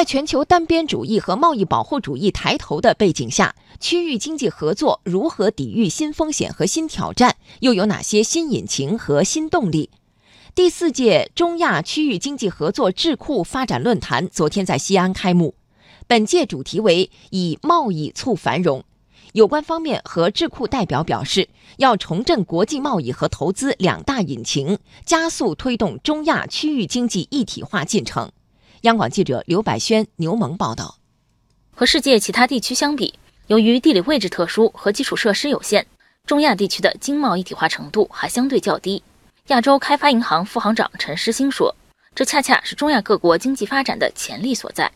在全球单边主义和贸易保护主义抬头的背景下，区域经济合作如何抵御新风险和新挑战？又有哪些新引擎和新动力？第四届中亚区域经济合作智库发展论坛昨天在西安开幕，本届主题为“以贸易促繁荣”。有关方面和智库代表表示，要重振国际贸易和投资两大引擎，加速推动中亚区域经济一体化进程。央广记者刘百轩、牛萌报道。和世界其他地区相比，由于地理位置特殊和基础设施有限，中亚地区的经贸一体化程度还相对较低。亚洲开发银行副行长陈诗兴说：“这恰恰是中亚各国经济发展的潜力所在。”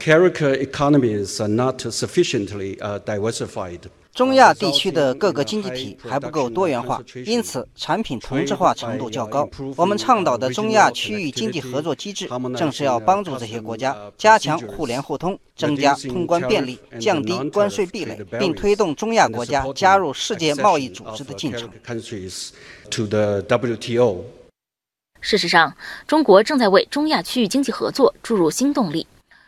Character economies are not sufficiently diversified. 中亚地区的各个经济体还不够多元化，因此产品同质化程度较高。我们倡导的中亚区域经济合作机制，正是要帮助这些国家加强互联互通，增加通关便利，降低关税壁垒，并推动中亚国家加入世界贸易组织的进程。事实上，中国正在为中亚区域经济合作注入新动力。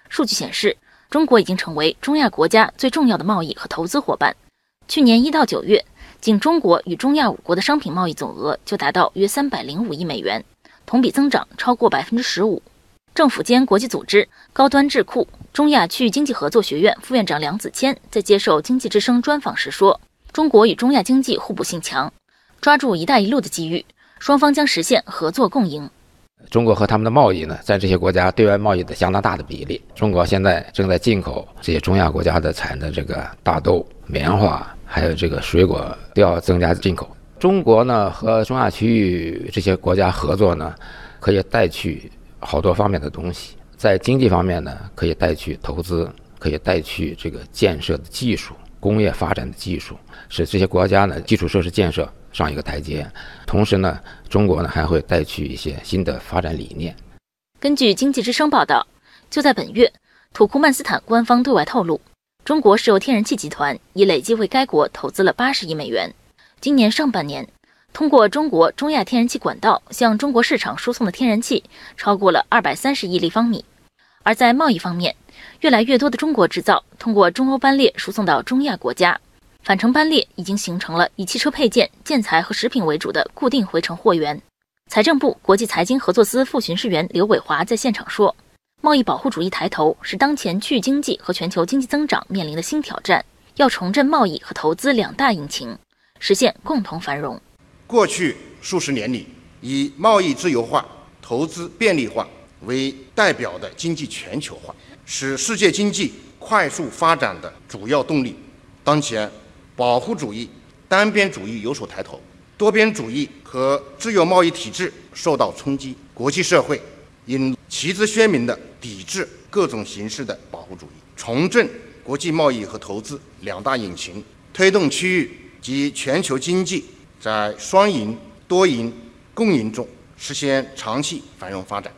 数据显示，中国已经成为中亚国家最重要的贸易和投资伙伴。去年一到九月，仅中国与中亚五国的商品贸易总额就达到约三百零五亿美元，同比增长超过百分之十五。政府间国际组织高端智库中亚区域经济合作学院副院长梁子谦在接受经济之声专访时说：“中国与中亚经济互补性强，抓住‘一带一路’的机遇，双方将实现合作共赢。”中国和他们的贸易呢，在这些国家对外贸易的相当大的比例。中国现在正在进口这些中亚国家的产的这个大豆、棉花。还有这个水果都要增加进口。中国呢和中亚区域这些国家合作呢，可以带去好多方面的东西。在经济方面呢，可以带去投资，可以带去这个建设的技术、工业发展的技术，使这些国家呢基础设施建设上一个台阶。同时呢，中国呢还会带去一些新的发展理念。根据经济之声报道，就在本月，土库曼斯坦官方对外透露。中国石油天然气集团已累计为该国投资了八十亿美元。今年上半年，通过中国中亚天然气管道向中国市场输送的天然气超过了二百三十亿立方米。而在贸易方面，越来越多的中国制造通过中欧班列输送到中亚国家，返程班列已经形成了以汽车配件、建材和食品为主的固定回程货源。财政部国际财经合作司副巡视员刘伟华在现场说。贸易保护主义抬头是当前区域经济和全球经济增长面临的新挑战，要重振贸易和投资两大引擎，实现共同繁荣。过去数十年里，以贸易自由化、投资便利化为代表的经济全球化，是世界经济快速发展的主要动力。当前，保护主义、单边主义有所抬头，多边主义和自由贸易体制受到冲击，国际社会因旗帜鲜明地。抵制各种形式的保护主义，重振国际贸易和投资两大引擎，推动区域及全球经济在双赢、多赢、共赢中实现长期繁荣发展。